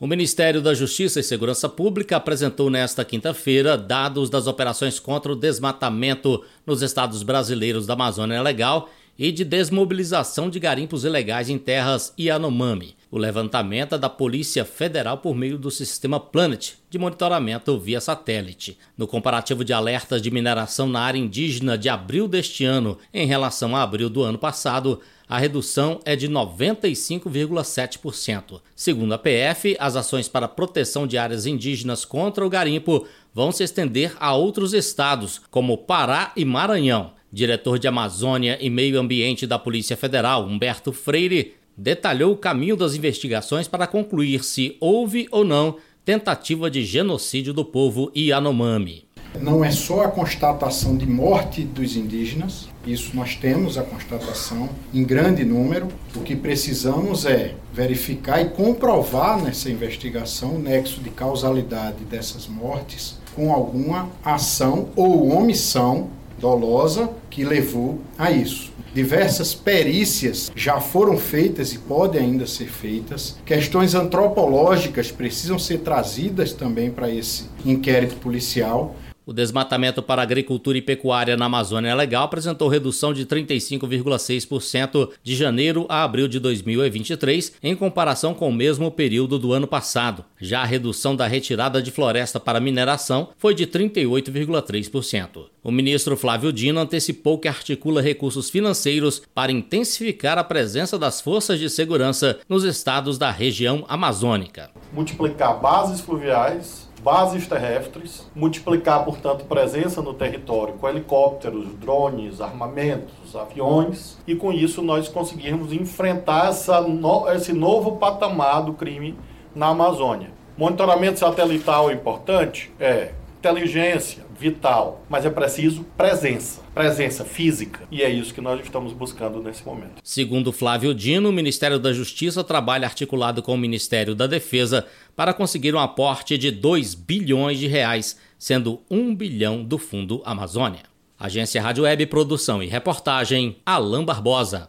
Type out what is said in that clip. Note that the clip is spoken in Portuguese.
O Ministério da Justiça e Segurança Pública apresentou nesta quinta-feira dados das operações contra o desmatamento nos estados brasileiros da Amazônia Legal e de desmobilização de garimpos ilegais em terras Yanomami. O levantamento é da Polícia Federal por meio do sistema Planet de monitoramento via satélite. No comparativo de alertas de mineração na área indígena de abril deste ano em relação a abril do ano passado, a redução é de 95,7%. Segundo a PF, as ações para proteção de áreas indígenas contra o garimpo vão se estender a outros estados, como Pará e Maranhão. Diretor de Amazônia e Meio Ambiente da Polícia Federal, Humberto Freire, detalhou o caminho das investigações para concluir se houve ou não tentativa de genocídio do povo Yanomami. Não é só a constatação de morte dos indígenas, isso nós temos a constatação em grande número. O que precisamos é verificar e comprovar nessa investigação o nexo de causalidade dessas mortes com alguma ação ou omissão dolosa que levou a isso. Diversas perícias já foram feitas e podem ainda ser feitas. Questões antropológicas precisam ser trazidas também para esse inquérito policial. O desmatamento para agricultura e pecuária na Amazônia Legal apresentou redução de 35,6% de janeiro a abril de 2023, em comparação com o mesmo período do ano passado. Já a redução da retirada de floresta para mineração foi de 38,3%. O ministro Flávio Dino antecipou que articula recursos financeiros para intensificar a presença das forças de segurança nos estados da região amazônica. Multiplicar bases fluviais bases terrestres, multiplicar, portanto, presença no território com helicópteros, drones, armamentos, aviões, e com isso nós conseguirmos enfrentar no, esse novo patamar do crime na Amazônia. Monitoramento satelital é importante? É. Inteligência, vital, mas é preciso presença, presença física, e é isso que nós estamos buscando nesse momento. Segundo Flávio Dino, o Ministério da Justiça trabalha articulado com o Ministério da Defesa para conseguir um aporte de 2 bilhões de reais, sendo 1 bilhão do Fundo Amazônia. Agência Rádio Web Produção e Reportagem, Alain Barbosa.